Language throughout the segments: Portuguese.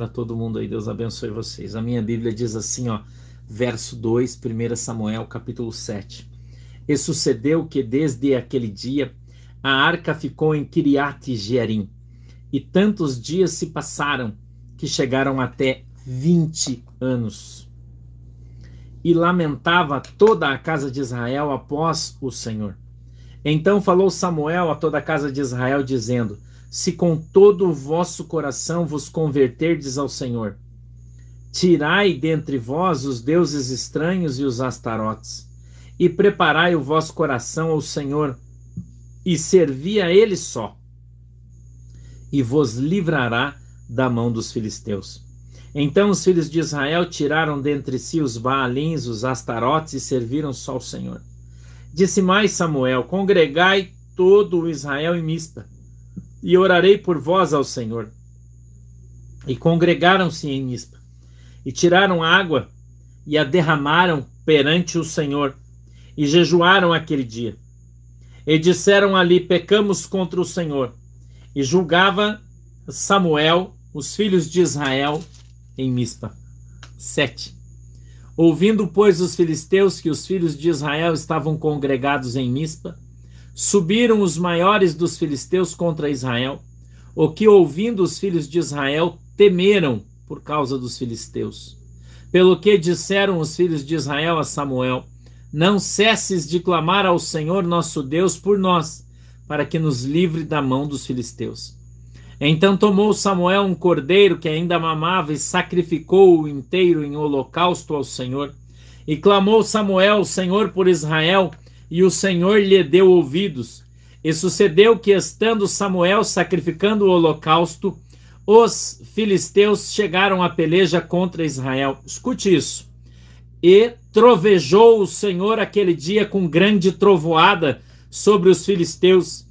para todo mundo aí. Deus abençoe vocês. A minha Bíblia diz assim, ó, verso 2, 1 Samuel, capítulo 7. E sucedeu que desde aquele dia a arca ficou em Kiriat Jearim, e tantos dias se passaram que chegaram até 20 anos. E lamentava toda a casa de Israel após o Senhor. Então falou Samuel a toda a casa de Israel, dizendo: Se com todo o vosso coração vos converterdes ao Senhor, tirai dentre vós os deuses estranhos e os astarotes, e preparai o vosso coração ao Senhor, e servi a Ele só, e vos livrará da mão dos filisteus. Então os filhos de Israel tiraram dentre si os Baalins, os Astarotes e serviram só o Senhor. Disse mais Samuel: Congregai todo o Israel em Mispa, e orarei por vós ao Senhor. E congregaram-se em Mispa, e tiraram água, e a derramaram perante o Senhor, e jejuaram aquele dia. E disseram ali: Pecamos contra o Senhor. E julgava Samuel os filhos de Israel em Mispa. 7. Ouvindo, pois, os filisteus que os filhos de Israel estavam congregados em Mispa, subiram os maiores dos filisteus contra Israel, o que, ouvindo os filhos de Israel, temeram por causa dos filisteus. Pelo que disseram os filhos de Israel a Samuel: Não cesses de clamar ao Senhor nosso Deus por nós, para que nos livre da mão dos filisteus. Então tomou Samuel um cordeiro que ainda mamava e sacrificou-o inteiro em holocausto ao Senhor. E clamou Samuel Senhor por Israel, e o Senhor lhe deu ouvidos. E sucedeu que, estando Samuel sacrificando o holocausto, os filisteus chegaram à peleja contra Israel. Escute isso. E trovejou o Senhor aquele dia com grande trovoada sobre os filisteus,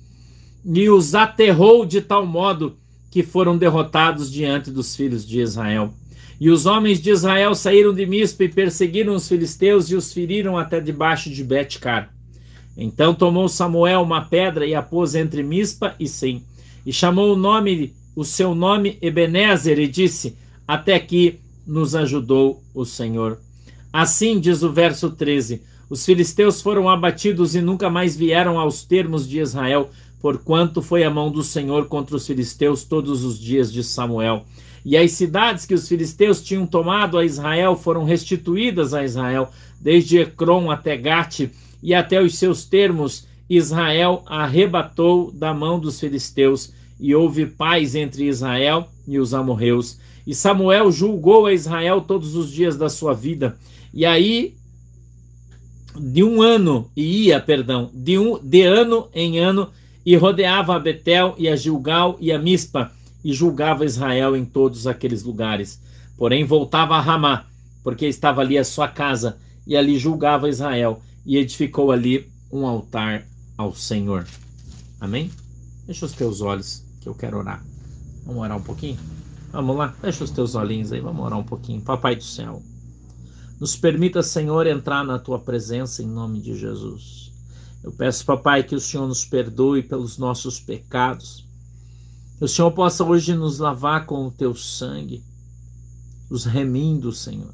e os aterrou de tal modo que foram derrotados diante dos filhos de Israel. E os homens de Israel saíram de Mispa e perseguiram os filisteus e os feriram até debaixo de Betcar. Então tomou Samuel uma pedra e a pôs entre Mispa e Sim, e chamou o nome, o seu nome Ebenezer, e disse: Até aqui nos ajudou o Senhor. Assim diz o verso 13: Os filisteus foram abatidos e nunca mais vieram aos termos de Israel, porquanto foi a mão do Senhor contra os filisteus todos os dias de Samuel. E as cidades que os filisteus tinham tomado a Israel foram restituídas a Israel, desde Ecrom até Gate e até os seus termos. Israel arrebatou da mão dos filisteus, e houve paz entre Israel e os amorreus. E Samuel julgou a Israel todos os dias da sua vida. E aí de um ano e ia, perdão, de um de ano em ano e rodeava a Betel e a Gilgal e a Mispa, e julgava Israel em todos aqueles lugares. Porém voltava a Ramá, porque estava ali a sua casa, e ali julgava Israel, e edificou ali um altar ao Senhor. Amém? Fecha os teus olhos, que eu quero orar. Vamos orar um pouquinho? Vamos lá, fecha os teus olhinhos aí, vamos orar um pouquinho. Papai do céu, nos permita, Senhor, entrar na tua presença em nome de Jesus. Eu peço, papai, que o Senhor nos perdoe pelos nossos pecados. Que o Senhor possa hoje nos lavar com o teu sangue, nos remindo, Senhor,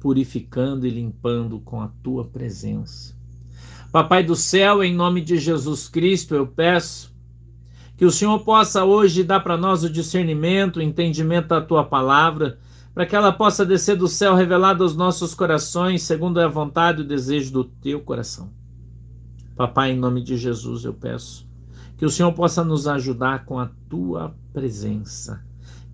purificando e limpando com a tua presença. Papai do céu, em nome de Jesus Cristo, eu peço que o Senhor possa hoje dar para nós o discernimento, o entendimento da tua palavra, para que ela possa descer do céu revelada aos nossos corações, segundo a vontade e o desejo do teu coração. Papai, em nome de Jesus, eu peço que o Senhor possa nos ajudar com a tua presença.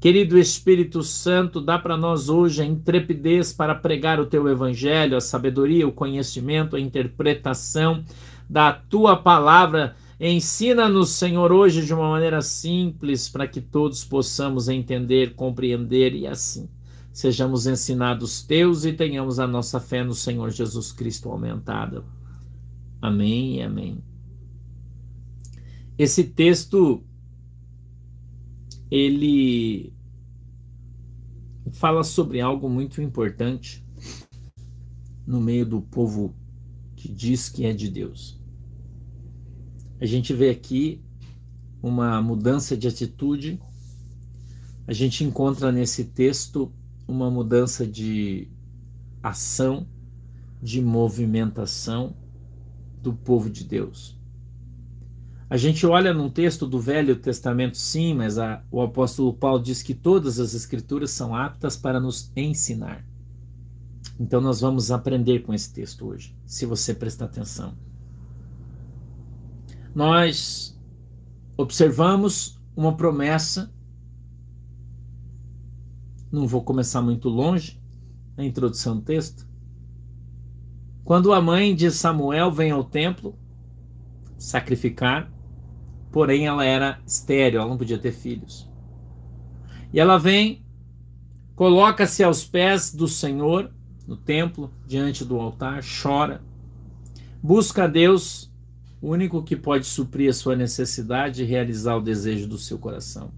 Querido Espírito Santo, dá para nós hoje a intrepidez para pregar o teu evangelho, a sabedoria, o conhecimento, a interpretação da tua palavra. Ensina-nos, Senhor, hoje de uma maneira simples para que todos possamos entender, compreender e assim sejamos ensinados teus e tenhamos a nossa fé no Senhor Jesus Cristo aumentada. Amém e amém. Esse texto ele fala sobre algo muito importante no meio do povo que diz que é de Deus. A gente vê aqui uma mudança de atitude, a gente encontra nesse texto uma mudança de ação, de movimentação do povo de Deus. A gente olha num texto do Velho Testamento, sim, mas a, o apóstolo Paulo diz que todas as escrituras são aptas para nos ensinar. Então nós vamos aprender com esse texto hoje, se você prestar atenção. Nós observamos uma promessa. Não vou começar muito longe a introdução do texto. Quando a mãe de Samuel vem ao templo sacrificar, porém ela era estéril, ela não podia ter filhos. E ela vem, coloca-se aos pés do Senhor no templo, diante do altar, chora, busca a Deus, o único que pode suprir a sua necessidade e realizar o desejo do seu coração.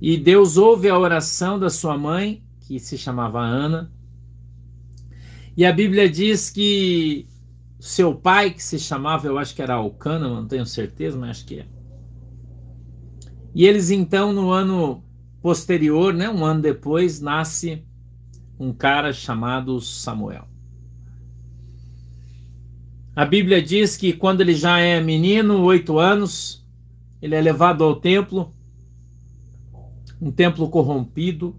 E Deus ouve a oração da sua mãe, que se chamava Ana, e a Bíblia diz que seu pai, que se chamava, eu acho que era Alcana, não tenho certeza, mas acho que é. E eles então, no ano posterior, né, um ano depois, nasce um cara chamado Samuel. A Bíblia diz que quando ele já é menino, oito anos, ele é levado ao templo, um templo corrompido,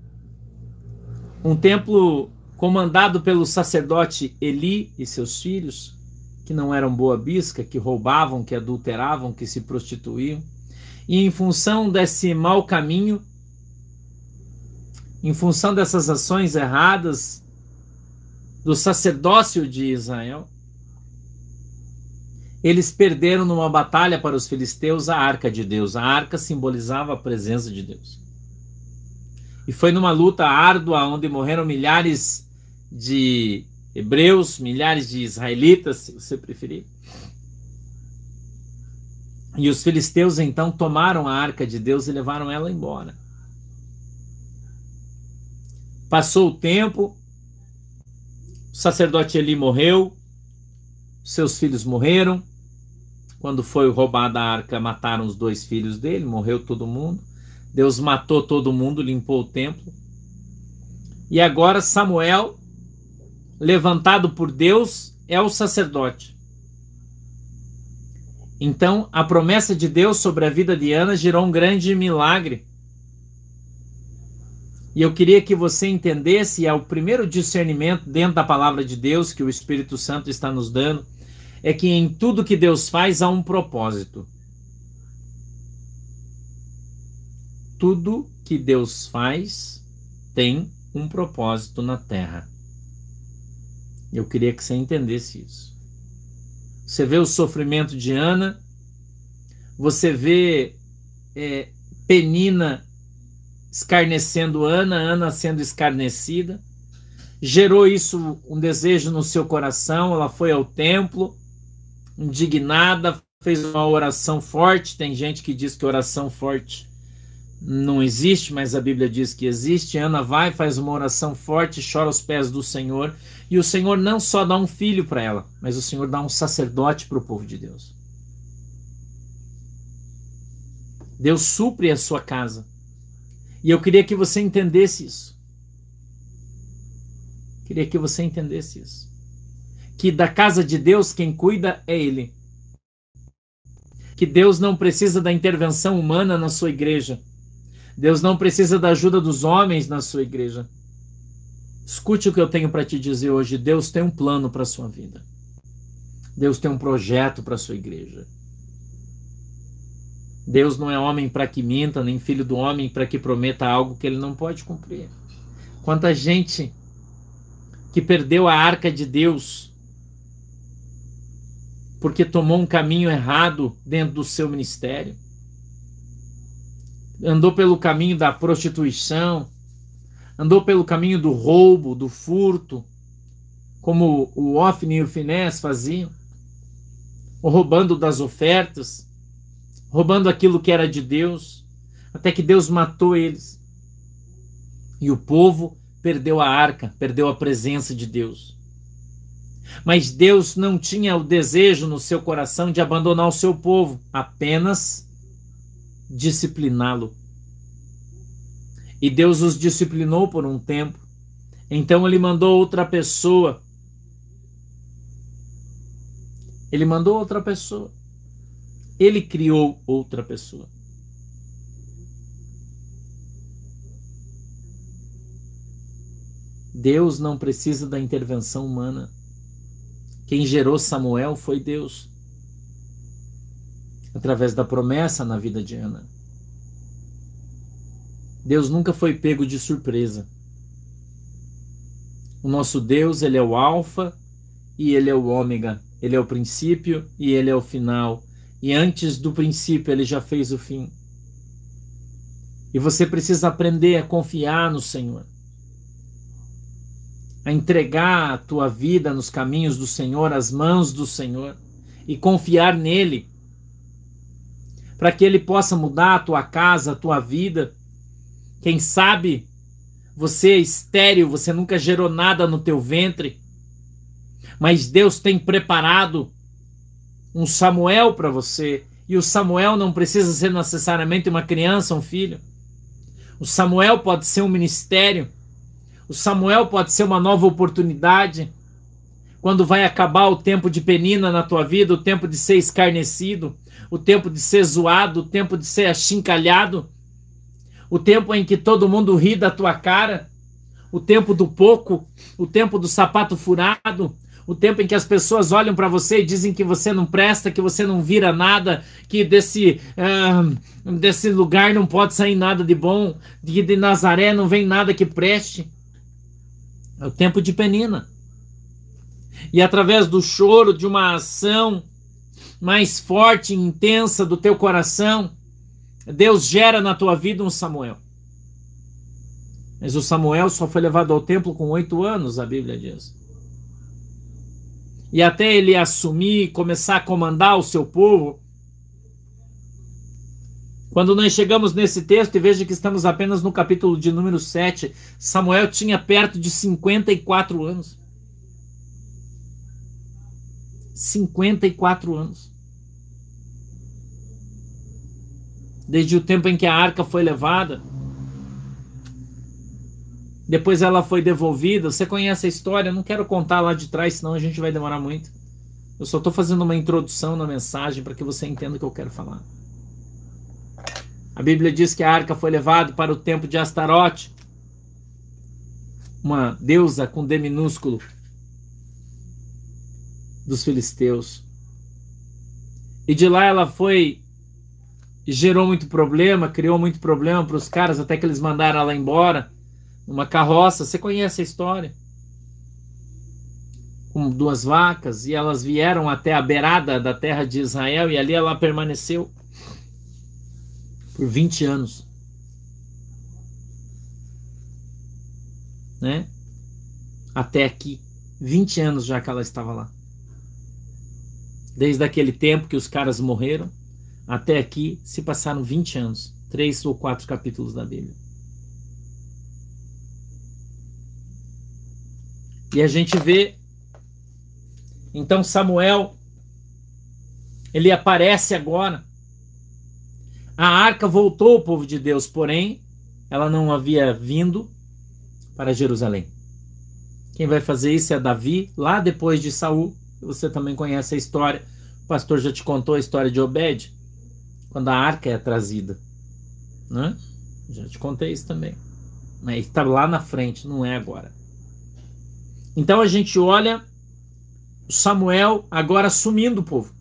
um templo comandado pelo sacerdote Eli e seus filhos, que não eram boa bisca, que roubavam, que adulteravam, que se prostituíam. E em função desse mau caminho, em função dessas ações erradas do sacerdócio de Israel, eles perderam numa batalha para os filisteus a arca de Deus. A arca simbolizava a presença de Deus. E foi numa luta árdua onde morreram milhares de hebreus, milhares de israelitas, se você preferir. E os filisteus então tomaram a arca de Deus e levaram ela embora. Passou o tempo, o sacerdote Eli morreu, seus filhos morreram. Quando foi roubada a arca, mataram os dois filhos dele, morreu todo mundo. Deus matou todo mundo, limpou o templo. E agora Samuel, levantado por Deus, é o sacerdote. Então, a promessa de Deus sobre a vida de Ana gerou um grande milagre. E eu queria que você entendesse, é o primeiro discernimento dentro da palavra de Deus que o Espírito Santo está nos dando, é que em tudo que Deus faz há um propósito. Tudo que Deus faz tem um propósito na terra. Eu queria que você entendesse isso. Você vê o sofrimento de Ana, você vê é, Penina escarnecendo Ana, Ana sendo escarnecida. Gerou isso um desejo no seu coração. Ela foi ao templo, indignada, fez uma oração forte. Tem gente que diz que oração forte não existe, mas a Bíblia diz que existe. Ana vai, faz uma oração forte, chora aos pés do Senhor. E o Senhor não só dá um filho para ela, mas o Senhor dá um sacerdote para o povo de Deus. Deus supre a sua casa. E eu queria que você entendesse isso. Queria que você entendesse isso. Que da casa de Deus quem cuida é Ele. Que Deus não precisa da intervenção humana na sua igreja. Deus não precisa da ajuda dos homens na sua igreja. Escute o que eu tenho para te dizer hoje. Deus tem um plano para a sua vida. Deus tem um projeto para a sua igreja. Deus não é homem para que minta, nem filho do homem para que prometa algo que ele não pode cumprir. Quanta gente que perdeu a arca de Deus porque tomou um caminho errado dentro do seu ministério. Andou pelo caminho da prostituição, andou pelo caminho do roubo, do furto, como o Ofni e o Finés faziam, ou roubando das ofertas roubando aquilo que era de Deus, até que Deus matou eles. E o povo perdeu a arca, perdeu a presença de Deus. Mas Deus não tinha o desejo no seu coração de abandonar o seu povo, apenas discipliná-lo. E Deus os disciplinou por um tempo. Então ele mandou outra pessoa. Ele mandou outra pessoa. Ele criou outra pessoa. Deus não precisa da intervenção humana. Quem gerou Samuel foi Deus, através da promessa na vida de Ana. Deus nunca foi pego de surpresa. O nosso Deus, ele é o alfa e ele é o ômega, ele é o princípio e ele é o final. E antes do princípio ele já fez o fim. E você precisa aprender a confiar no Senhor a entregar a tua vida nos caminhos do Senhor, às mãos do Senhor e confiar nele, para que ele possa mudar a tua casa, a tua vida. Quem sabe você é estéril, você nunca gerou nada no teu ventre, mas Deus tem preparado um Samuel para você, e o Samuel não precisa ser necessariamente uma criança, um filho. O Samuel pode ser um ministério o Samuel pode ser uma nova oportunidade. Quando vai acabar o tempo de penina na tua vida, o tempo de ser escarnecido, o tempo de ser zoado, o tempo de ser achincalhado, o tempo em que todo mundo ri da tua cara, o tempo do pouco, o tempo do sapato furado, o tempo em que as pessoas olham para você e dizem que você não presta, que você não vira nada, que desse, uh, desse lugar não pode sair nada de bom, que de Nazaré não vem nada que preste. É o tempo de penina. E através do choro, de uma ação mais forte e intensa do teu coração, Deus gera na tua vida um Samuel. Mas o Samuel só foi levado ao templo com oito anos, a Bíblia diz. E até ele assumir começar a comandar o seu povo, quando nós chegamos nesse texto, e veja que estamos apenas no capítulo de número 7, Samuel tinha perto de 54 anos. 54 anos. Desde o tempo em que a arca foi levada. Depois ela foi devolvida. Você conhece a história? Não quero contar lá de trás, senão a gente vai demorar muito. Eu só estou fazendo uma introdução na mensagem para que você entenda o que eu quero falar. A Bíblia diz que a arca foi levada para o templo de Astarote, uma deusa com D minúsculo dos filisteus. E de lá ela foi gerou muito problema, criou muito problema para os caras até que eles mandaram ela embora numa carroça. Você conhece a história? Com duas vacas e elas vieram até a beirada da terra de Israel e ali ela permaneceu por 20 anos. Né? Até aqui. 20 anos já que ela estava lá. Desde aquele tempo que os caras morreram até aqui se passaram 20 anos. Três ou quatro capítulos da Bíblia. E a gente vê então Samuel ele aparece agora a arca voltou ao povo de Deus, porém, ela não havia vindo para Jerusalém. Quem vai fazer isso é Davi, lá depois de Saul. Você também conhece a história. O pastor já te contou a história de Obed, quando a arca é trazida. Né? Já te contei isso também. Mas está lá na frente, não é agora. Então a gente olha Samuel agora assumindo o povo.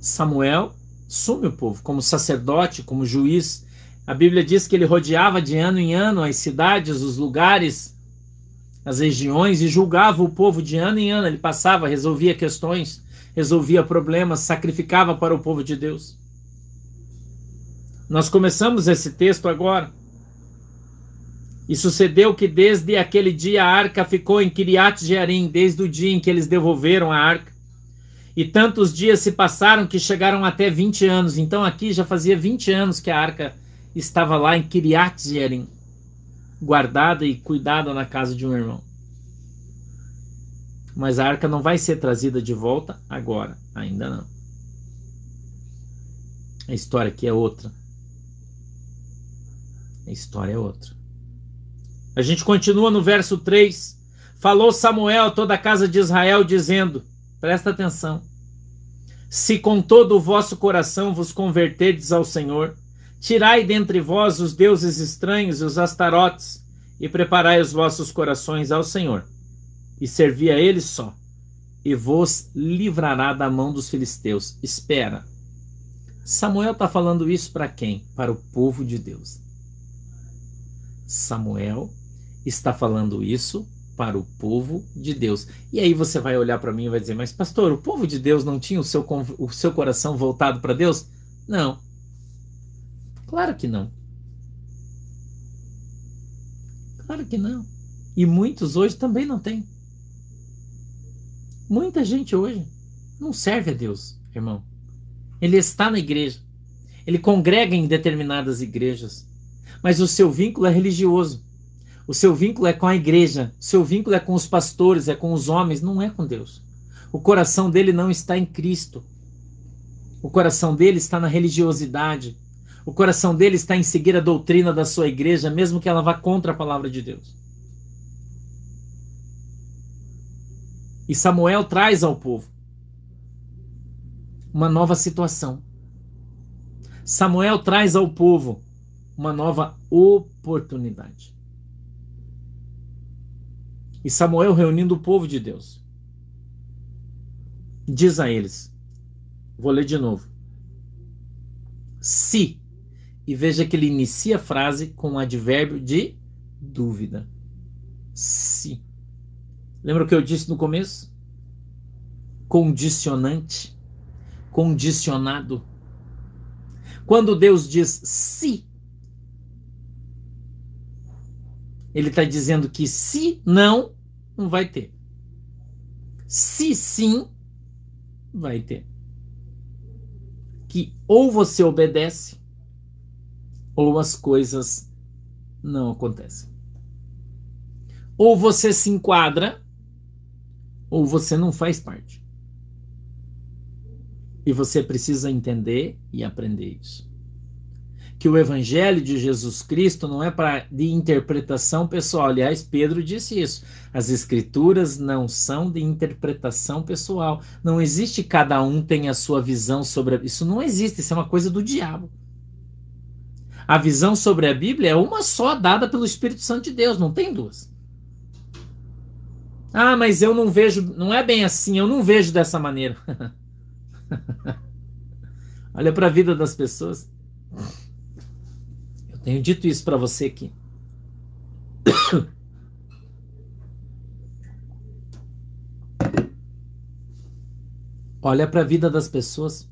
Samuel sume o povo como sacerdote, como juiz. A Bíblia diz que ele rodeava de ano em ano as cidades, os lugares, as regiões e julgava o povo de ano em ano. Ele passava, resolvia questões, resolvia problemas, sacrificava para o povo de Deus. Nós começamos esse texto agora. E sucedeu que desde aquele dia a arca ficou em Kiriat Jearim, desde o dia em que eles devolveram a arca. E tantos dias se passaram que chegaram até 20 anos. Então aqui já fazia 20 anos que a arca estava lá em Kiriat Jearim, guardada e cuidada na casa de um irmão. Mas a arca não vai ser trazida de volta agora, ainda não. A história aqui é outra. A história é outra. A gente continua no verso 3. Falou Samuel a toda a casa de Israel, dizendo: Presta atenção. Se com todo o vosso coração vos converterdes ao Senhor, tirai dentre vós os deuses estranhos e os astarotes, e preparai os vossos corações ao Senhor, e servi a Ele só, e vos livrará da mão dos filisteus. Espera. Samuel está falando isso para quem? Para o povo de Deus. Samuel está falando isso para o povo de Deus. E aí você vai olhar para mim e vai dizer: Mas, pastor, o povo de Deus não tinha o seu, o seu coração voltado para Deus? Não. Claro que não. Claro que não. E muitos hoje também não têm. Muita gente hoje não serve a Deus, irmão. Ele está na igreja. Ele congrega em determinadas igrejas. Mas o seu vínculo é religioso. O seu vínculo é com a igreja, o seu vínculo é com os pastores, é com os homens, não é com Deus. O coração dele não está em Cristo. O coração dele está na religiosidade. O coração dele está em seguir a doutrina da sua igreja, mesmo que ela vá contra a palavra de Deus. E Samuel traz ao povo uma nova situação. Samuel traz ao povo uma nova oportunidade. E Samuel reunindo o povo de Deus. Diz a eles: Vou ler de novo. Se. E veja que ele inicia a frase com um advérbio de dúvida. Se. Lembra o que eu disse no começo? Condicionante. Condicionado. Quando Deus diz se, Ele está dizendo que se não, não vai ter. Se sim, vai ter. Que ou você obedece, ou as coisas não acontecem. Ou você se enquadra, ou você não faz parte. E você precisa entender e aprender isso que o evangelho de Jesus Cristo não é para de interpretação pessoal. Aliás, Pedro disse isso. As escrituras não são de interpretação pessoal. Não existe cada um tem a sua visão sobre a... isso não existe, isso é uma coisa do diabo. A visão sobre a Bíblia é uma só dada pelo Espírito Santo de Deus, não tem duas. Ah, mas eu não vejo, não é bem assim, eu não vejo dessa maneira. Olha para a vida das pessoas. Tenho dito isso para você aqui. Olha para a vida das pessoas.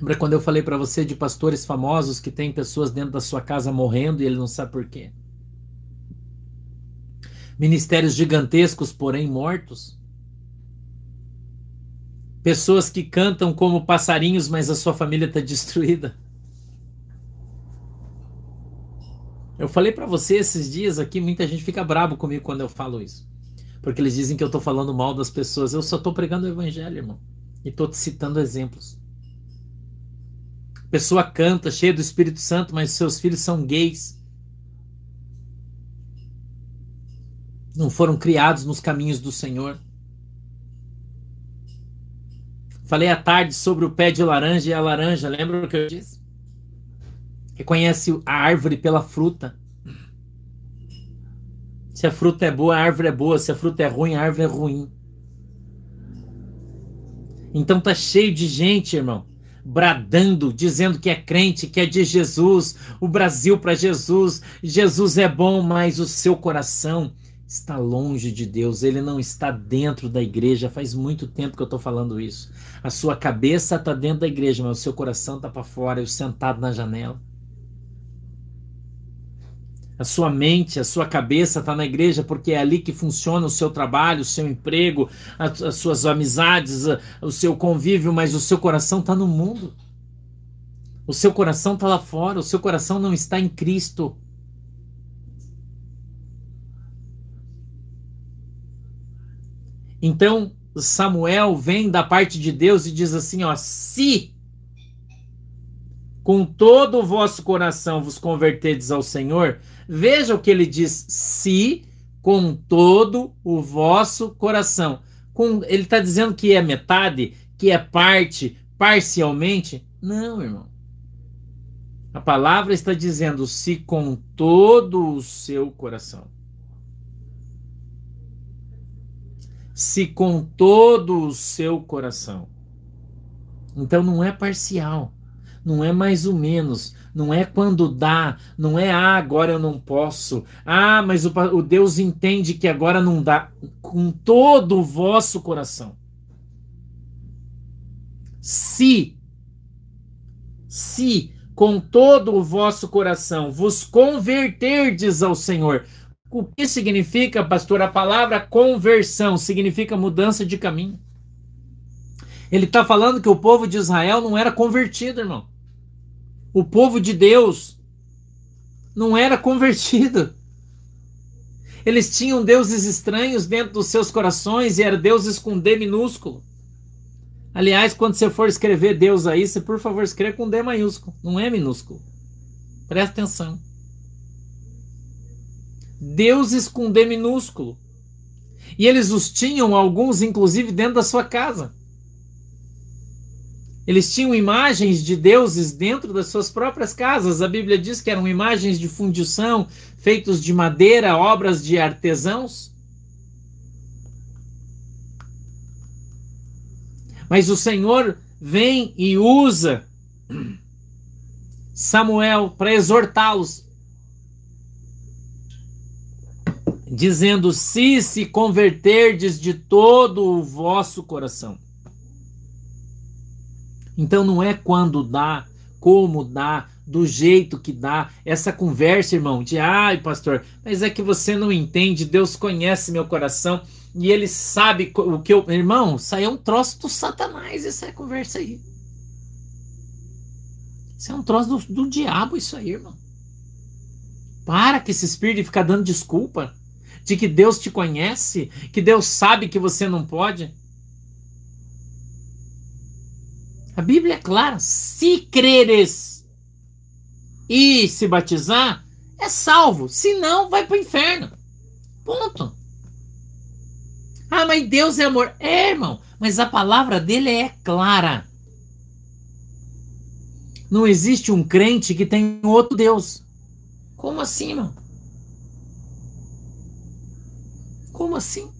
Lembra quando eu falei para você de pastores famosos que tem pessoas dentro da sua casa morrendo e ele não sabe por quê? Ministérios gigantescos, porém mortos. Pessoas que cantam como passarinhos, mas a sua família está destruída. Eu falei para você esses dias aqui, muita gente fica brabo comigo quando eu falo isso. Porque eles dizem que eu tô falando mal das pessoas. Eu só tô pregando o evangelho, irmão. E tô te citando exemplos. Pessoa canta, cheia do Espírito Santo, mas seus filhos são gays. Não foram criados nos caminhos do Senhor. Falei à tarde sobre o pé de laranja e a laranja. Lembra o que eu disse? Reconhece a árvore pela fruta. Se a fruta é boa, a árvore é boa. Se a fruta é ruim, a árvore é ruim. Então tá cheio de gente, irmão, bradando, dizendo que é crente, que é de Jesus, o Brasil para Jesus. Jesus é bom, mas o seu coração está longe de Deus, ele não está dentro da igreja. Faz muito tempo que eu estou falando isso. A sua cabeça está dentro da igreja, mas o seu coração está para fora, eu sentado na janela. A sua mente, a sua cabeça está na igreja porque é ali que funciona o seu trabalho, o seu emprego, as, as suas amizades, o seu convívio, mas o seu coração está no mundo. O seu coração está lá fora, o seu coração não está em Cristo. Então Samuel vem da parte de Deus e diz assim: ó, se com todo o vosso coração vos converterdes ao Senhor, veja o que ele diz: se com todo o vosso coração. Com, ele está dizendo que é metade, que é parte, parcialmente. Não, irmão. A palavra está dizendo se com todo o seu coração. Se com todo o seu coração. Então não é parcial não é mais ou menos, não é quando dá, não é ah, agora eu não posso, ah, mas o, o Deus entende que agora não dá, com todo o vosso coração. Se, se com todo o vosso coração vos converterdes ao Senhor, o que significa, pastor? A palavra conversão significa mudança de caminho. Ele está falando que o povo de Israel não era convertido, irmão o povo de Deus não era convertido. Eles tinham deuses estranhos dentro dos seus corações e eram deuses com D minúsculo. Aliás, quando você for escrever Deus aí, você por favor escreva com D maiúsculo, não é minúsculo. Presta atenção. Deuses com D minúsculo. E eles os tinham, alguns inclusive, dentro da sua casa. Eles tinham imagens de deuses dentro das suas próprias casas. A Bíblia diz que eram imagens de fundição, feitos de madeira, obras de artesãos. Mas o Senhor vem e usa Samuel para exortá-los, dizendo: Se se converterdes de todo o vosso coração. Então não é quando dá, como dá, do jeito que dá. Essa conversa, irmão, de ai, pastor, mas é que você não entende, Deus conhece meu coração e ele sabe o que eu. Irmão, isso aí é um troço do Satanás, essa conversa aí. Isso é um troço do, do diabo, isso aí, irmão. Para que esse espírito de ficar dando desculpa de que Deus te conhece, que Deus sabe que você não pode. A Bíblia é clara: se creres e se batizar, é salvo. Se não, vai para o inferno. Ponto. Ah, mas Deus é amor. É, irmão, mas a palavra dele é clara. Não existe um crente que tem outro Deus. Como assim, irmão? Como assim?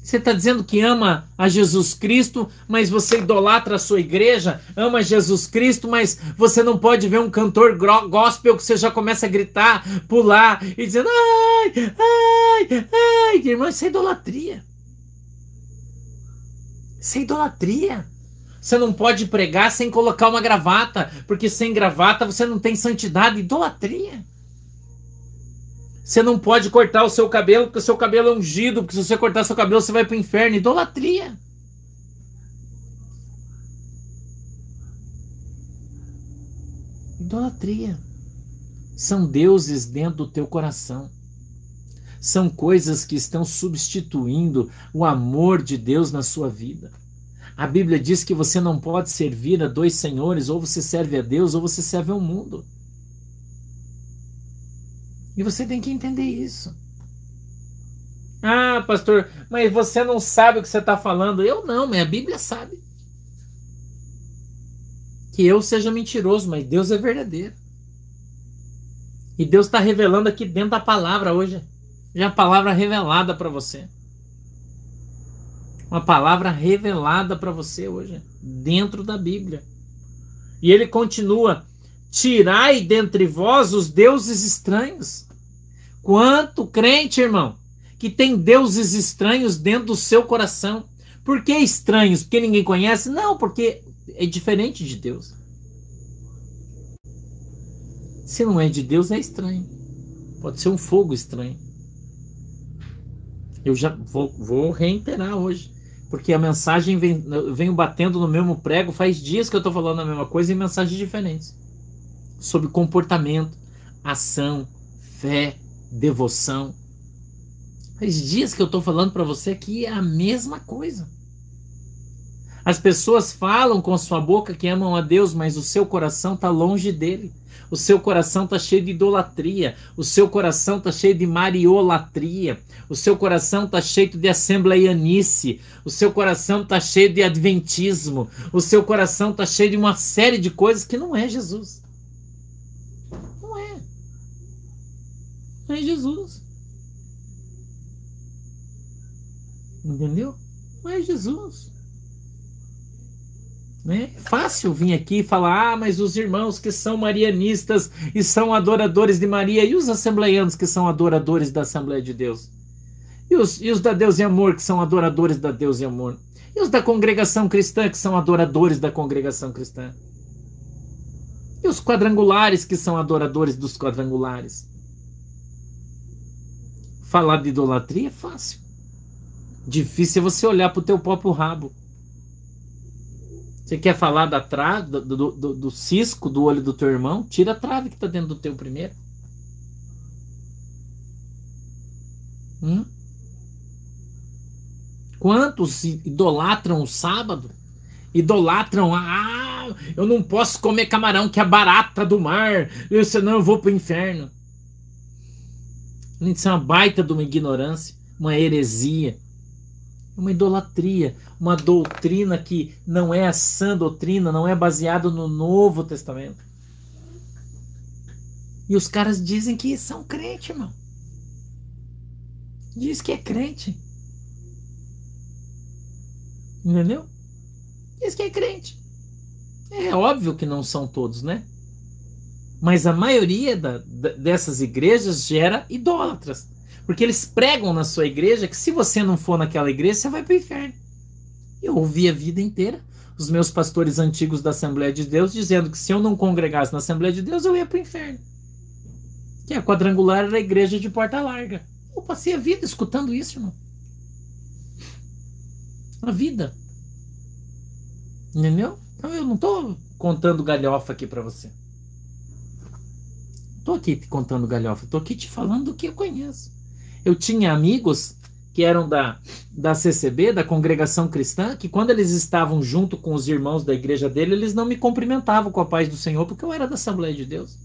Você está dizendo que ama a Jesus Cristo, mas você idolatra a sua igreja, ama Jesus Cristo, mas você não pode ver um cantor gospel que você já começa a gritar, pular e dizendo: ai, ai, ai, irmão, isso é idolatria. Isso é idolatria. Você não pode pregar sem colocar uma gravata, porque sem gravata você não tem santidade. Idolatria. Você não pode cortar o seu cabelo porque o seu cabelo é ungido, porque se você cortar seu cabelo você vai para o inferno. Idolatria. Idolatria. São deuses dentro do teu coração. São coisas que estão substituindo o amor de Deus na sua vida. A Bíblia diz que você não pode servir a dois senhores, ou você serve a Deus ou você serve ao mundo. E você tem que entender isso. Ah, pastor, mas você não sabe o que você está falando. Eu não, mas a Bíblia sabe. Que eu seja mentiroso, mas Deus é verdadeiro. E Deus está revelando aqui dentro da palavra hoje. Já a palavra revelada para você. Uma palavra revelada para você hoje, dentro da Bíblia. E ele continua: Tirai dentre vós os deuses estranhos. Quanto crente, irmão, que tem deuses estranhos dentro do seu coração. Por que estranhos? Porque ninguém conhece? Não, porque é diferente de Deus. Se não é de Deus, é estranho. Pode ser um fogo estranho. Eu já vou, vou reiterar hoje. Porque a mensagem vem, batendo no mesmo prego. Faz dias que eu estou falando a mesma coisa em mensagens diferentes sobre comportamento, ação, fé, devoção. Faz dias que eu estou falando para você que é a mesma coisa. As pessoas falam com sua boca que amam a Deus, mas o seu coração está longe dele. O seu coração está cheio de idolatria. O seu coração está cheio de mariolatria. O seu coração está cheio de assembleianice. O seu coração está cheio de adventismo. O seu coração está cheio de uma série de coisas que não é Jesus. Não é. Não é Jesus. Entendeu? Não é Jesus. Né? É fácil vir aqui e falar, ah, mas os irmãos que são marianistas e são adoradores de Maria, e os assembleianos que são adoradores da Assembleia de Deus? E os, e os da Deus e Amor que são adoradores da Deus e Amor? E os da congregação cristã que são adoradores da congregação cristã? E os quadrangulares que são adoradores dos quadrangulares? Falar de idolatria é fácil. Difícil é você olhar para o teu próprio rabo. Você quer falar da trave, do, do, do, do, cisco do olho do teu irmão? Tira a trave que está dentro do teu primeiro. Hum? Quantos idolatram o sábado? Idolatram, ah, eu não posso comer camarão que é barata do mar, eu, senão eu vou para o inferno. Isso é uma baita de uma ignorância, uma heresia uma idolatria, uma doutrina que não é a sã doutrina, não é baseado no Novo Testamento. E os caras dizem que são crente, irmão. Diz que é crente. Entendeu? Diz que é crente. É óbvio que não são todos, né? Mas a maioria da, dessas igrejas gera idólatras. Porque eles pregam na sua igreja que se você não for naquela igreja, você vai para o inferno. Eu ouvi a vida inteira os meus pastores antigos da Assembleia de Deus dizendo que se eu não congregasse na Assembleia de Deus, eu ia para o inferno. Que a quadrangular era a igreja de porta larga. Eu passei a vida escutando isso, irmão. A vida. Entendeu? Então eu não estou contando galhofa aqui para você. Estou aqui te contando galhofa. Estou aqui te falando do que eu conheço. Eu tinha amigos que eram da, da CCB, da congregação cristã, que quando eles estavam junto com os irmãos da igreja dele, eles não me cumprimentavam com a paz do Senhor, porque eu era da Assembleia de Deus.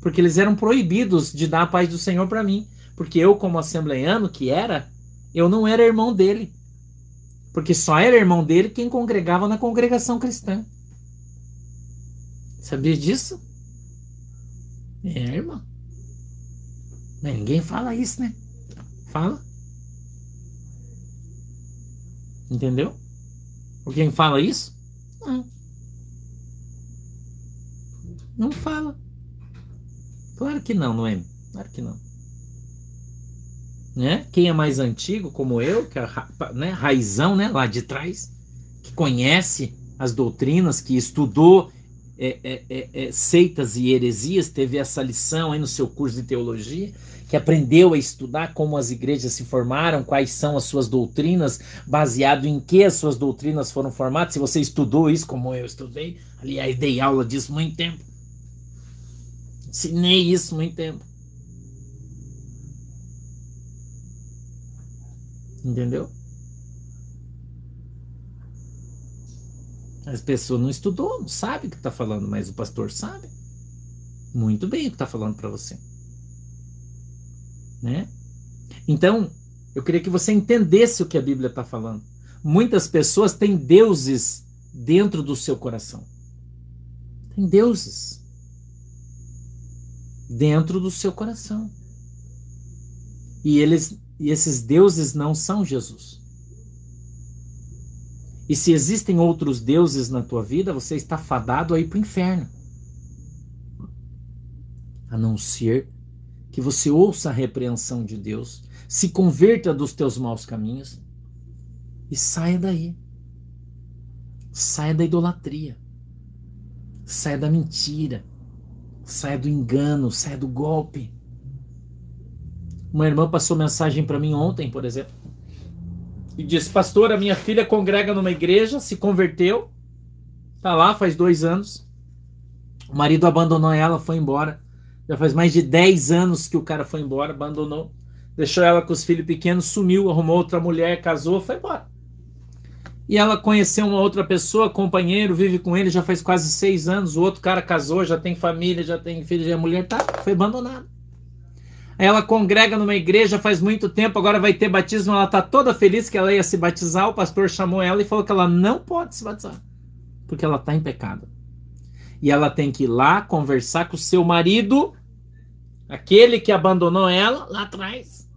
Porque eles eram proibidos de dar a paz do Senhor para mim. Porque eu, como assembleiano que era, eu não era irmão dele. Porque só era irmão dele quem congregava na congregação cristã. Sabia disso? É, irmão. Ninguém fala isso, né? Fala. Entendeu? Alguém fala isso? Não. Não fala. Claro que não, é? Claro que não. Né? Quem é mais antigo, como eu, que é né, raizão, né, lá de trás, que conhece as doutrinas, que estudou é, é, é, é seitas e heresias, teve essa lição aí no seu curso de teologia, que aprendeu a estudar como as igrejas se formaram, quais são as suas doutrinas, baseado em que as suas doutrinas foram formadas. Se você estudou isso como eu estudei, aliás, dei aula disso muito tempo. Ensinei isso muito tempo. Entendeu? As pessoas não estudou, não sabe o que está falando, mas o pastor sabe muito bem o que está falando para você. Né? Então, eu queria que você entendesse o que a Bíblia está falando. Muitas pessoas têm deuses dentro do seu coração. Tem deuses dentro do seu coração. E eles e esses deuses não são Jesus. E se existem outros deuses na tua vida, você está fadado a ir para o inferno. A não ser que você ouça a repreensão de Deus, se converta dos teus maus caminhos e saia daí. Saia da idolatria. Saia da mentira. Saia do engano, saia do golpe. Uma irmã passou mensagem para mim ontem, por exemplo, e disse: Pastor, a minha filha congrega numa igreja, se converteu, tá lá faz dois anos. O marido abandonou ela, foi embora. Já faz mais de 10 anos que o cara foi embora, abandonou. Deixou ela com os filhos pequenos, sumiu, arrumou outra mulher, casou, foi embora. E ela conheceu uma outra pessoa, companheiro, vive com ele já faz quase seis anos. O outro cara casou, já tem família, já tem filho, e a mulher tá, foi abandonada. Ela congrega numa igreja faz muito tempo, agora vai ter batismo, ela tá toda feliz que ela ia se batizar. O pastor chamou ela e falou que ela não pode se batizar, porque ela tá em pecado. E ela tem que ir lá conversar com o seu marido, aquele que abandonou ela lá atrás.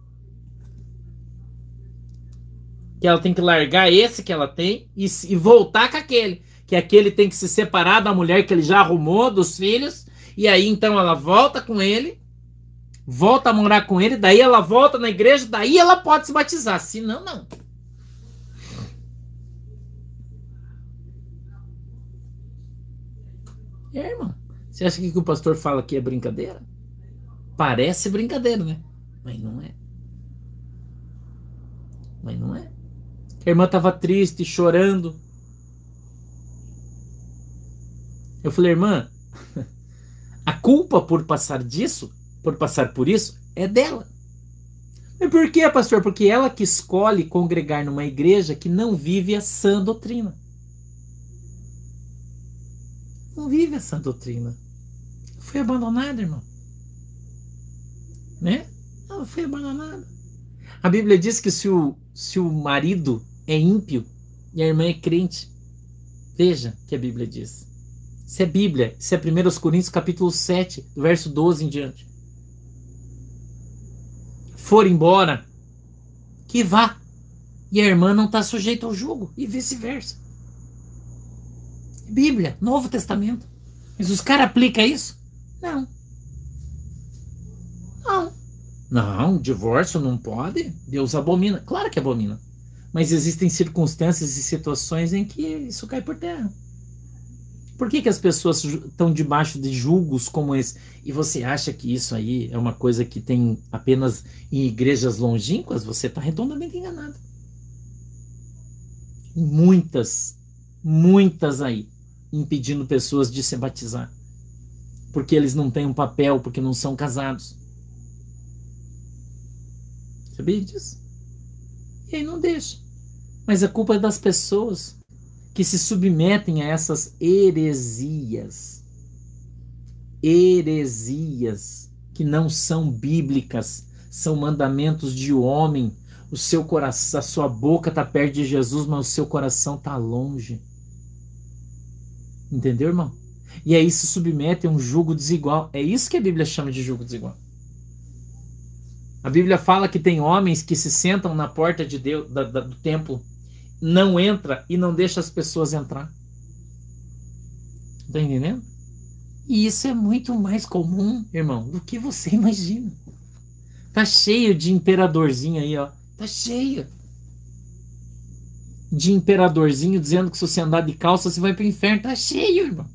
Que ela tem que largar esse que ela tem e, e voltar com aquele. Que aquele tem que se separar da mulher que ele já arrumou, dos filhos. E aí então ela volta com ele volta a morar com ele, daí ela volta na igreja, daí ela pode se batizar. Se não, não. É, irmão. Você acha que o que o pastor fala aqui é brincadeira? Parece brincadeira, né? Mas não é. Mas não é. A irmã estava triste, chorando. Eu falei, irmã, a culpa por passar disso por passar por isso é dela. E por quê, pastor? Porque ela que escolhe congregar numa igreja que não vive a sã doutrina. Não vive a sã doutrina. Foi abandonada, irmão. Né? Ela foi abandonada. A Bíblia diz que se o, se o marido é ímpio e a irmã é crente, veja que a Bíblia diz. Isso é Bíblia, isso é 1 Coríntios capítulo 7, verso 12 em diante for embora, que vá. E a irmã não está sujeita ao jugo, e vice-versa. Bíblia, Novo Testamento. Mas os caras aplicam isso? Não. Não. Não, divórcio não pode. Deus abomina. Claro que abomina. Mas existem circunstâncias e situações em que isso cai por terra. Por que, que as pessoas estão debaixo de julgos como esse? E você acha que isso aí é uma coisa que tem apenas em igrejas longínquas? Você está redondamente enganado. Muitas, muitas aí, impedindo pessoas de se batizar. Porque eles não têm um papel, porque não são casados. Sabia disso? E aí não deixa. Mas a culpa é das pessoas que se submetem a essas heresias. Heresias que não são bíblicas, são mandamentos de homem. O seu coração, a sua boca está perto de Jesus, mas o seu coração está longe. Entendeu, irmão? E aí se submete a um jugo desigual. É isso que a Bíblia chama de jugo desigual. A Bíblia fala que tem homens que se sentam na porta de Deus, da, da, do templo não entra e não deixa as pessoas entrar. Tá entendendo? E isso é muito mais comum, irmão, do que você imagina. Tá cheio de imperadorzinho aí, ó. Tá cheio. De imperadorzinho dizendo que se você andar de calça, você vai pro inferno. Tá cheio, irmão.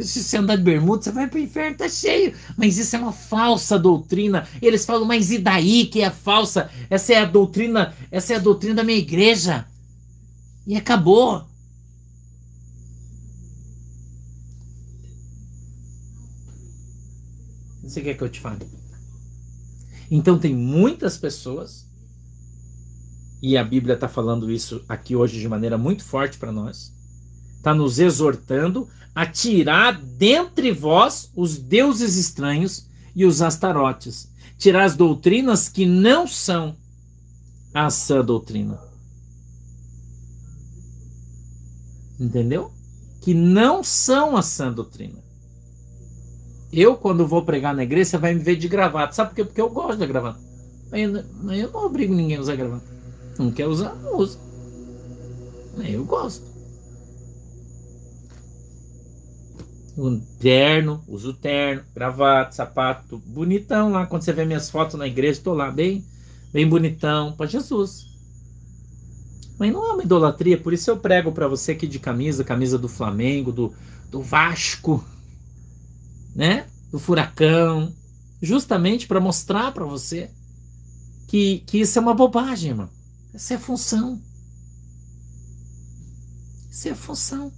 Se você andar de bermuda, você vai para o inferno, tá cheio. Mas isso é uma falsa doutrina. Eles falam, mas e daí que é falsa? Essa é a doutrina, essa é a doutrina da minha igreja. E acabou. Você quer que eu te fale? Então tem muitas pessoas, e a Bíblia está falando isso aqui hoje de maneira muito forte para nós, está nos exortando a tirar dentre vós os deuses estranhos e os astarotes, tirar as doutrinas que não são a sã doutrina. Entendeu? Que não são a sã doutrina. Eu, quando vou pregar na igreja, vai me ver de gravata. Sabe por quê? Porque eu gosto da gravata. Eu, eu não obrigo ninguém a usar gravata. Não quer usar, não usa. Eu gosto. Um terno, uso terno, gravata, sapato, bonitão lá. Quando você vê minhas fotos na igreja, estou lá bem, bem bonitão para Jesus. Mas não é uma idolatria, por isso eu prego para você aqui de camisa, camisa do Flamengo, do, do Vasco, né? Do Furacão, justamente para mostrar para você que, que isso é uma bobagem, irmão. Essa é função. Isso é função.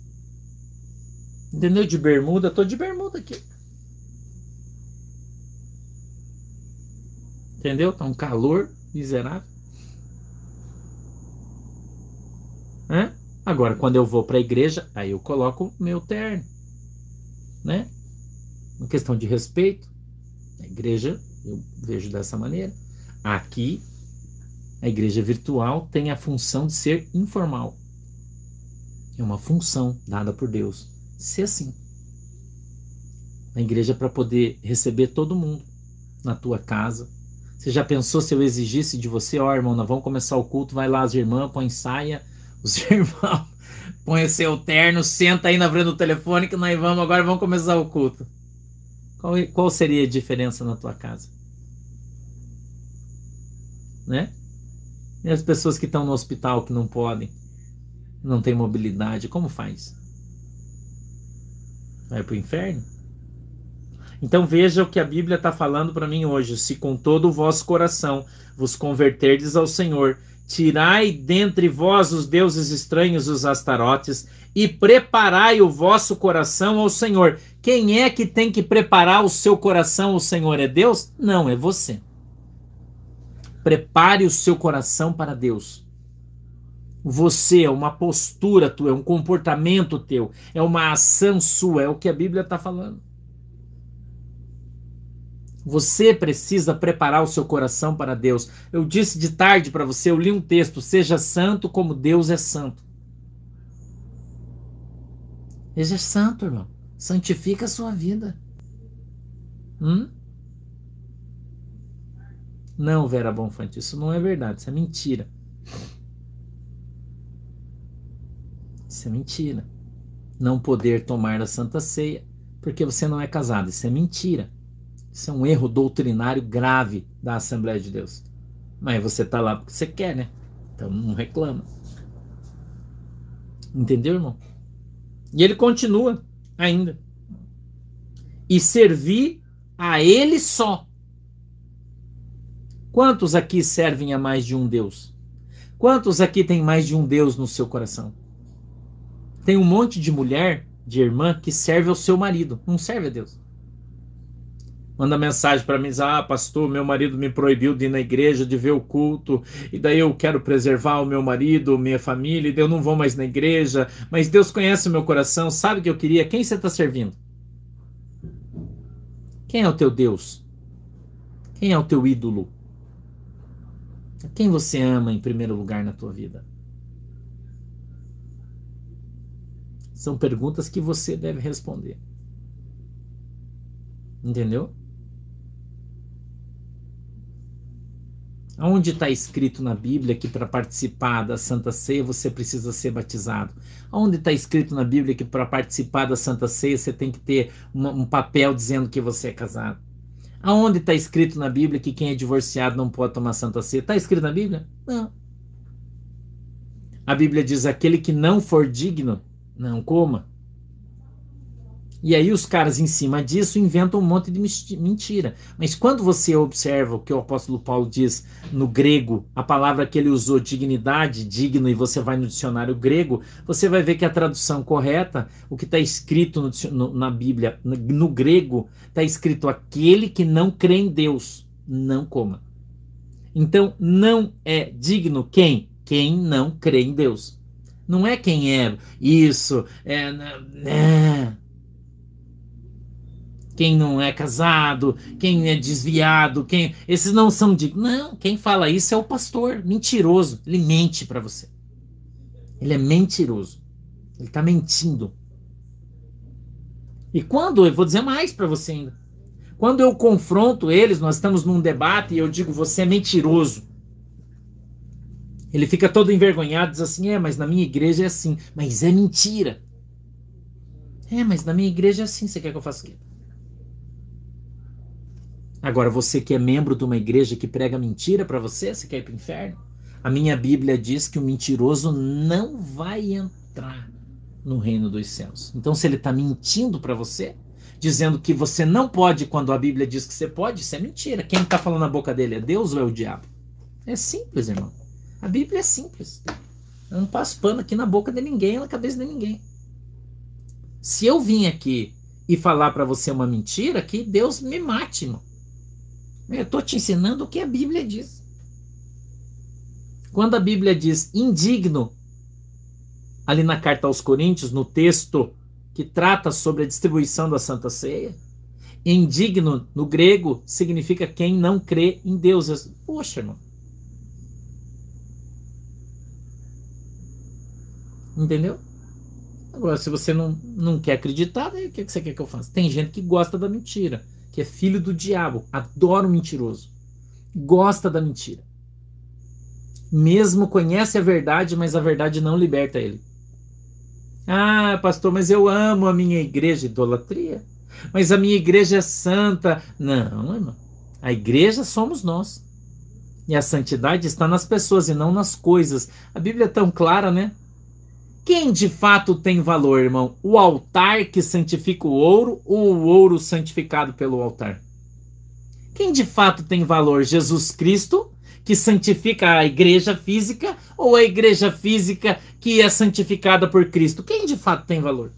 Entendeu? De bermuda, tô de bermuda aqui. Entendeu? Tá um calor miserável. Né? Agora, quando eu vou para a igreja, aí eu coloco meu terno. Né? Uma questão de respeito. A igreja, eu vejo dessa maneira. Aqui, a igreja virtual tem a função de ser informal. É uma função dada por Deus. Ser assim. A igreja para poder receber todo mundo na tua casa. Você já pensou se eu exigisse de você, ó oh, irmão, nós vamos começar o culto, vai lá as irmãs, põe saia, os irmãos põe seu terno, senta aí na frente do telefone que nós vamos, agora vamos começar o culto. Qual, qual seria a diferença na tua casa? Né? E as pessoas que estão no hospital que não podem, não tem mobilidade, como faz? Vai para o inferno? Então veja o que a Bíblia está falando para mim hoje. Se com todo o vosso coração vos converterdes ao Senhor, tirai dentre vós os deuses estranhos, os astarotes, e preparai o vosso coração ao Senhor. Quem é que tem que preparar o seu coração ao Senhor? É Deus? Não, é você. Prepare o seu coração para Deus. Você é uma postura tua, é um comportamento teu, é uma ação sua, é o que a Bíblia está falando. Você precisa preparar o seu coração para Deus. Eu disse de tarde para você, eu li um texto: seja santo como Deus é santo. Seja santo, irmão. Santifica a sua vida. Hum? Não, Vera Bonfante, isso não é verdade, isso é mentira. Isso é mentira. Não poder tomar a Santa Ceia porque você não é casado, isso é mentira. Isso é um erro doutrinário grave da Assembleia de Deus. Mas você está lá porque você quer, né? Então não reclama. Entendeu, irmão? E ele continua ainda. E servir a ele só. Quantos aqui servem a mais de um Deus? Quantos aqui tem mais de um Deus no seu coração? Tem um monte de mulher, de irmã, que serve ao seu marido, não serve a Deus manda mensagem para mim, ah, pastor, meu marido me proibiu de ir na igreja, de ver o culto, e daí eu quero preservar o meu marido, minha família, e daí eu não vou mais na igreja, mas Deus conhece o meu coração, sabe o que eu queria? Quem você está servindo? Quem é o teu Deus? Quem é o teu ídolo? Quem você ama em primeiro lugar na tua vida? São perguntas que você deve responder. Entendeu? Onde está escrito na Bíblia que para participar da Santa Ceia você precisa ser batizado? Onde está escrito na Bíblia que para participar da Santa Ceia você tem que ter uma, um papel dizendo que você é casado? Aonde está escrito na Bíblia que quem é divorciado não pode tomar Santa Ceia? Está escrito na Bíblia? Não. A Bíblia diz: aquele que não for digno, não coma. E aí os caras em cima disso inventam um monte de mentira. Mas quando você observa o que o apóstolo Paulo diz no grego, a palavra que ele usou, dignidade, digno, e você vai no dicionário grego, você vai ver que a tradução correta, o que está escrito no, no, na Bíblia, no, no grego, está escrito aquele que não crê em Deus, não coma. Então, não é digno quem? Quem não crê em Deus. Não é quem é isso, é. é quem não é casado, quem é desviado, quem esses não são dignos. Não, quem fala isso é o pastor, mentiroso. Ele mente para você. Ele é mentiroso. Ele está mentindo. E quando eu vou dizer mais para você ainda, quando eu confronto eles, nós estamos num debate e eu digo você é mentiroso. Ele fica todo envergonhado, diz assim: é, mas na minha igreja é assim. Mas é mentira. É, mas na minha igreja é assim. Você quer que eu faça o quê? Agora, você que é membro de uma igreja que prega mentira para você, você quer ir para o inferno? A minha Bíblia diz que o mentiroso não vai entrar no reino dos céus. Então, se ele está mentindo para você, dizendo que você não pode quando a Bíblia diz que você pode, isso é mentira. Quem está falando na boca dele é Deus ou é o diabo? É simples, irmão. A Bíblia é simples. Eu não passo pano aqui na boca de ninguém, na cabeça de ninguém. Se eu vim aqui e falar para você uma mentira, que Deus me mate, irmão. Eu estou te ensinando o que a Bíblia diz. Quando a Bíblia diz indigno, ali na carta aos Coríntios, no texto que trata sobre a distribuição da Santa Ceia. Indigno, no grego, significa quem não crê em Deus. Poxa, irmão. Entendeu? Agora, se você não, não quer acreditar, daí o que, que você quer que eu faça? Tem gente que gosta da mentira, que é filho do diabo, adora o mentiroso, gosta da mentira. Mesmo conhece a verdade, mas a verdade não liberta ele. Ah, pastor, mas eu amo a minha igreja, idolatria. Mas a minha igreja é santa. Não, irmão. A igreja somos nós. E a santidade está nas pessoas e não nas coisas. A Bíblia é tão clara, né? Quem de fato tem valor, irmão? O altar que santifica o ouro ou o ouro santificado pelo altar? Quem de fato tem valor? Jesus Cristo, que santifica a igreja física, ou a igreja física que é santificada por Cristo? Quem de fato tem valor?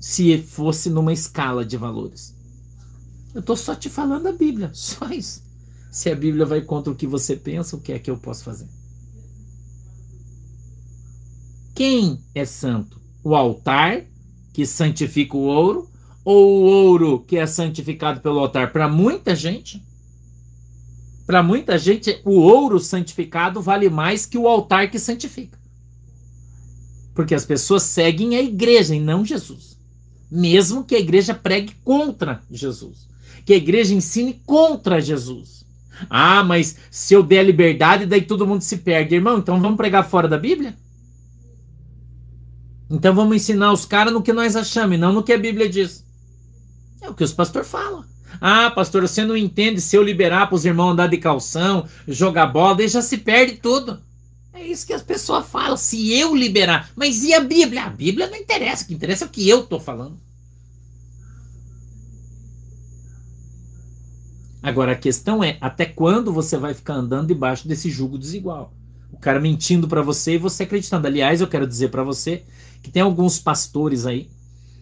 Se fosse numa escala de valores. Eu estou só te falando a Bíblia, só isso. Se a Bíblia vai contra o que você pensa, o que é que eu posso fazer? Quem é santo? O altar, que santifica o ouro, ou o ouro que é santificado pelo altar? Para muita gente, para muita gente, o ouro santificado vale mais que o altar que santifica. Porque as pessoas seguem a igreja e não Jesus. Mesmo que a igreja pregue contra Jesus. Que a igreja ensine contra Jesus. Ah, mas se eu der a liberdade, daí todo mundo se perde. Irmão, então vamos pregar fora da Bíblia? Então vamos ensinar os caras no que nós achamos e não no que a Bíblia diz. É o que os pastores falam. Ah, pastor, você não entende se eu liberar para os irmãos andar de calção, jogar bola, daí já se perde tudo. É isso que as pessoas falam, se eu liberar. Mas e a Bíblia? A Bíblia não interessa, o que interessa é o que eu estou falando. Agora a questão é até quando você vai ficar andando debaixo desse jugo desigual? O cara mentindo para você e você acreditando. Aliás, eu quero dizer para você que tem alguns pastores aí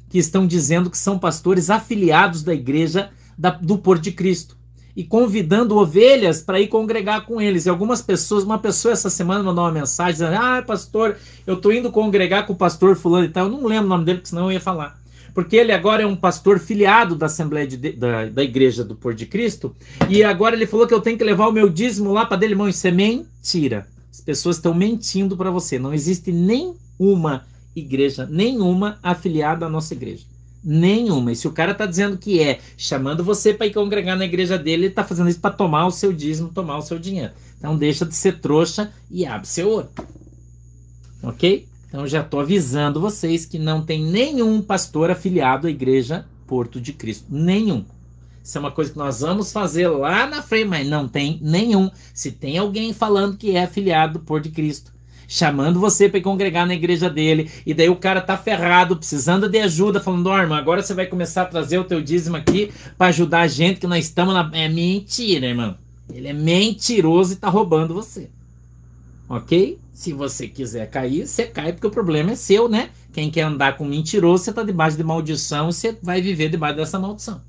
que estão dizendo que são pastores afiliados da igreja da, do Porto de Cristo e convidando ovelhas para ir congregar com eles. E algumas pessoas, uma pessoa essa semana mandou uma mensagem dizendo: Ah, pastor, eu estou indo congregar com o pastor Fulano e tal. Eu não lembro o nome dele, porque senão eu ia falar. Porque ele agora é um pastor filiado da Assembleia de, da, da Igreja do Porto de Cristo. E agora ele falou que eu tenho que levar o meu dízimo lá para dele, irmão. Isso é mentira. As pessoas estão mentindo para você. Não existe nenhuma igreja nenhuma afiliada à nossa igreja. Nenhuma. E se o cara tá dizendo que é, chamando você para ir congregar na igreja dele, ele tá fazendo isso para tomar o seu dízimo, tomar o seu dinheiro. Então deixa de ser trouxa e abre seu olho. Ok? Então já estou avisando vocês que não tem nenhum pastor afiliado à igreja Porto de Cristo. Nenhum. Isso é uma coisa que nós vamos fazer lá na frente, mas não tem nenhum. Se tem alguém falando que é afiliado do Porto de Cristo, chamando você para congregar na igreja dele, e daí o cara tá ferrado, precisando de ajuda, falando, ó, irmão, agora você vai começar a trazer o teu dízimo aqui para ajudar a gente que nós estamos na. É mentira, irmão. Ele é mentiroso e tá roubando você. Ok? Se você quiser cair, você cai, porque o problema é seu, né? Quem quer andar com mentiroso, você tá debaixo de maldição, você vai viver debaixo dessa maldição.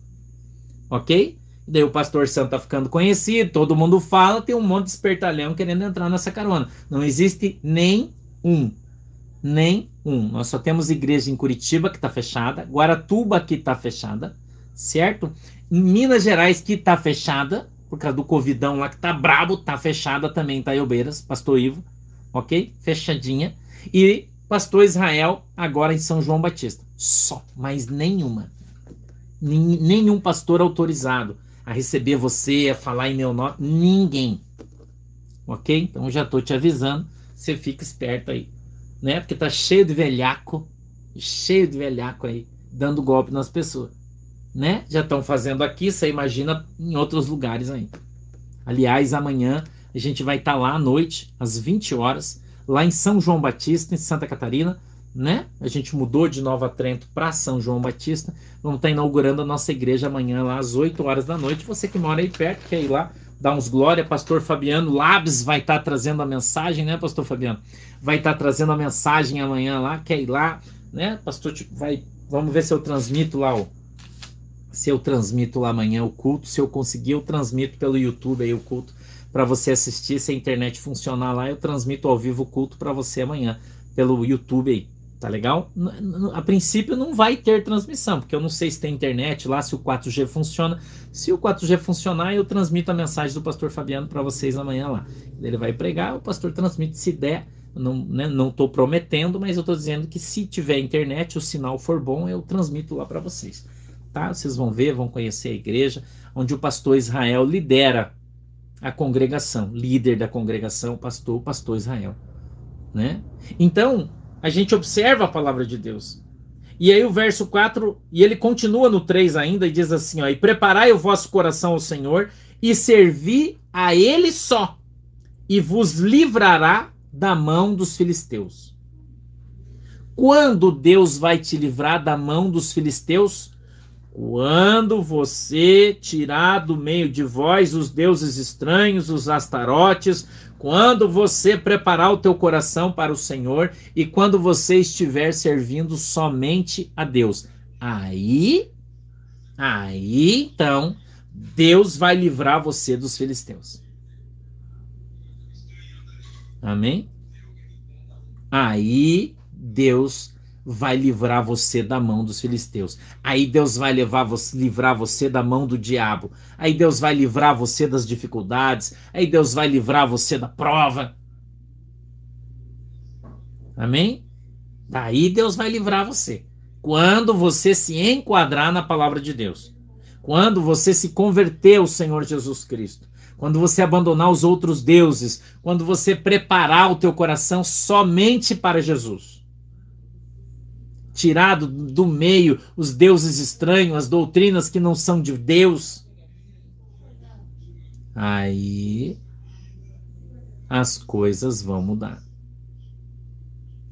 Ok? Daí o pastor santo tá ficando conhecido, todo mundo fala, tem um monte de espertalhão querendo entrar nessa carona. Não existe nem um. Nem um. Nós só temos igreja em Curitiba que está fechada, Guaratuba que está fechada, certo? Em Minas Gerais que está fechada, por causa do Covidão lá que tá brabo, tá fechada também, tá Iobeiras, pastor Ivo, ok? Fechadinha. E pastor Israel agora em São João Batista. Só, mais nenhuma. Nenhum pastor autorizado a receber você, a falar em meu nome. Ninguém. Ok? Então já estou te avisando. Você fica esperto aí. Né? Porque tá cheio de velhaco. Cheio de velhaco aí. Dando golpe nas pessoas. Né? Já estão fazendo aqui. Você imagina em outros lugares aí. Aliás, amanhã a gente vai estar tá lá à noite, às 20 horas, lá em São João Batista, em Santa Catarina né? A gente mudou de Nova Trento para São João Batista. Vamos estar tá inaugurando a nossa igreja amanhã lá às 8 horas da noite. Você que mora aí perto, quer ir lá, dar uns glória, pastor Fabiano Labs vai estar tá trazendo a mensagem, né, pastor Fabiano? Vai estar tá trazendo a mensagem amanhã lá, quer ir lá, né? Pastor, tipo, vai, vamos ver se eu transmito lá o se eu transmito lá amanhã o culto, se eu conseguir, eu transmito pelo YouTube aí o culto para você assistir, se a internet funcionar lá, eu transmito ao vivo o culto para você amanhã pelo YouTube aí. Tá legal? A princípio não vai ter transmissão, porque eu não sei se tem internet lá, se o 4G funciona. Se o 4G funcionar, eu transmito a mensagem do pastor Fabiano para vocês amanhã lá. Ele vai pregar, o pastor transmite se der. Não né, não estou prometendo, mas eu estou dizendo que se tiver internet, o sinal for bom, eu transmito lá para vocês. Tá? Vocês vão ver, vão conhecer a igreja, onde o pastor Israel lidera a congregação, líder da congregação, pastor, pastor Israel. Né? Então, a gente observa a palavra de Deus. E aí o verso 4, e ele continua no 3 ainda, e diz assim: ó, E preparai o vosso coração ao Senhor, e servi a Ele só, e vos livrará da mão dos filisteus. Quando Deus vai te livrar da mão dos filisteus? Quando você tirar do meio de vós os deuses estranhos, os astarotes, quando você preparar o teu coração para o Senhor e quando você estiver servindo somente a Deus. Aí, aí então, Deus vai livrar você dos filisteus. Amém? Aí Deus vai livrar você da mão dos filisteus. Aí Deus vai levar você, livrar você da mão do diabo. Aí Deus vai livrar você das dificuldades. Aí Deus vai livrar você da prova. Amém? Daí Deus vai livrar você. Quando você se enquadrar na palavra de Deus. Quando você se converter ao Senhor Jesus Cristo. Quando você abandonar os outros deuses. Quando você preparar o teu coração somente para Jesus tirado do meio os deuses estranhos, as doutrinas que não são de Deus. Aí as coisas vão mudar.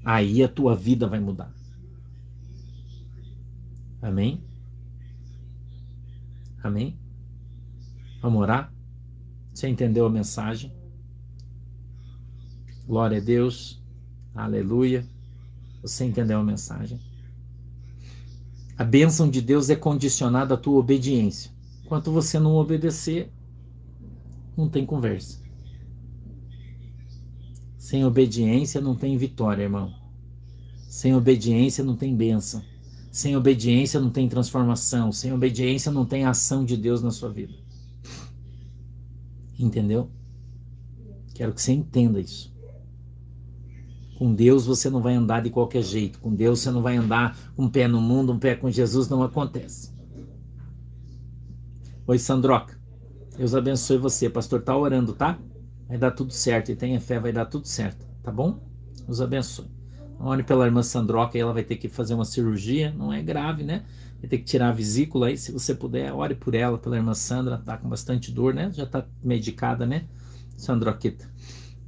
Aí a tua vida vai mudar. Amém? Amém? Vamos orar? Você entendeu a mensagem? Glória a Deus. Aleluia. Você entendeu a mensagem? A bênção de Deus é condicionada à tua obediência. Enquanto você não obedecer, não tem conversa. Sem obediência não tem vitória, irmão. Sem obediência não tem bênção. Sem obediência não tem transformação. Sem obediência não tem ação de Deus na sua vida. Entendeu? Quero que você entenda isso. Com Deus você não vai andar de qualquer jeito. Com Deus você não vai andar um pé no mundo, um pé com Jesus, não acontece. Oi, Sandroca. Deus abençoe você. Pastor tá orando, tá? Vai dar tudo certo. E tenha fé, vai dar tudo certo. Tá bom? Deus abençoe. Ore pela irmã Sandroca, ela vai ter que fazer uma cirurgia. Não é grave, né? Vai ter que tirar a vesícula aí. Se você puder, ore por ela, pela irmã Sandra. Tá com bastante dor, né? Já tá medicada, né? Sandroquita.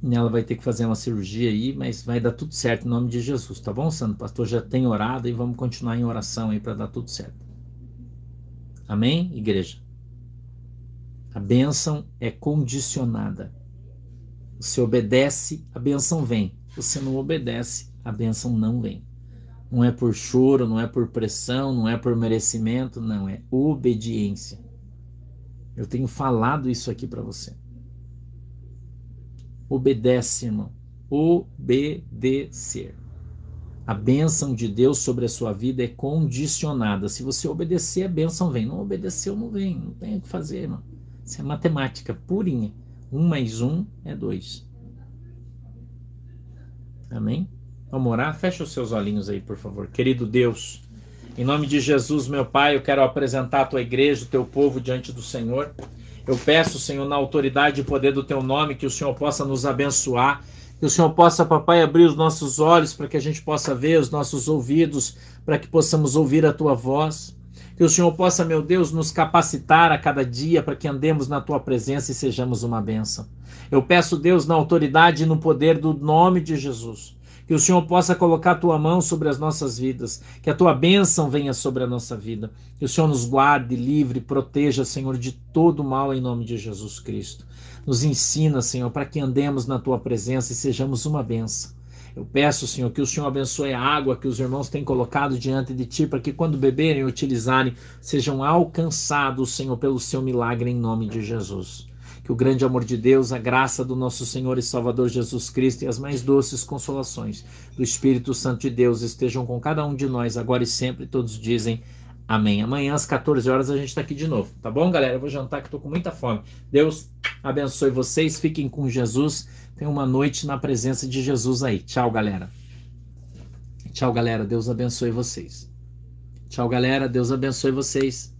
Ela vai ter que fazer uma cirurgia aí, mas vai dar tudo certo em nome de Jesus, tá bom, Santo? Pastor já tem orado e vamos continuar em oração aí para dar tudo certo. Amém, igreja? A bênção é condicionada. Você obedece, a bênção vem. Você não obedece, a bênção não vem. Não é por choro, não é por pressão, não é por merecimento, não, é obediência. Eu tenho falado isso aqui para você. Obedece, irmão. Obedecer. A bênção de Deus sobre a sua vida é condicionada. Se você obedecer, a bênção vem. Não obedeceu, não vem. Não tem o que fazer, irmão. Isso é matemática purinha. Um mais um é dois. Amém? Vamos orar? Fecha os seus olhinhos aí, por favor. Querido Deus, em nome de Jesus, meu Pai, eu quero apresentar a tua igreja, o teu povo diante do Senhor. Eu peço, Senhor, na autoridade e poder do teu nome, que o Senhor possa nos abençoar, que o Senhor possa, papai, abrir os nossos olhos para que a gente possa ver, os nossos ouvidos para que possamos ouvir a tua voz. Que o Senhor possa, meu Deus, nos capacitar a cada dia para que andemos na tua presença e sejamos uma bênção. Eu peço, Deus, na autoridade e no poder do nome de Jesus que o Senhor possa colocar a tua mão sobre as nossas vidas, que a tua bênção venha sobre a nossa vida, que o Senhor nos guarde, livre, proteja, Senhor, de todo mal em nome de Jesus Cristo. Nos ensina, Senhor, para que andemos na tua presença e sejamos uma bênção. Eu peço, Senhor, que o Senhor abençoe a água que os irmãos têm colocado diante de Ti, para que quando beberem e utilizarem, sejam alcançados, Senhor, pelo Seu milagre em nome de Jesus. Que o grande amor de Deus, a graça do nosso Senhor e Salvador Jesus Cristo e as mais doces consolações do Espírito Santo de Deus estejam com cada um de nós agora e sempre. Todos dizem amém. Amanhã às 14 horas a gente está aqui de novo, tá bom, galera? Eu vou jantar que estou com muita fome. Deus abençoe vocês, fiquem com Jesus. Tenham uma noite na presença de Jesus aí. Tchau, galera. Tchau, galera. Deus abençoe vocês. Tchau, galera. Deus abençoe vocês.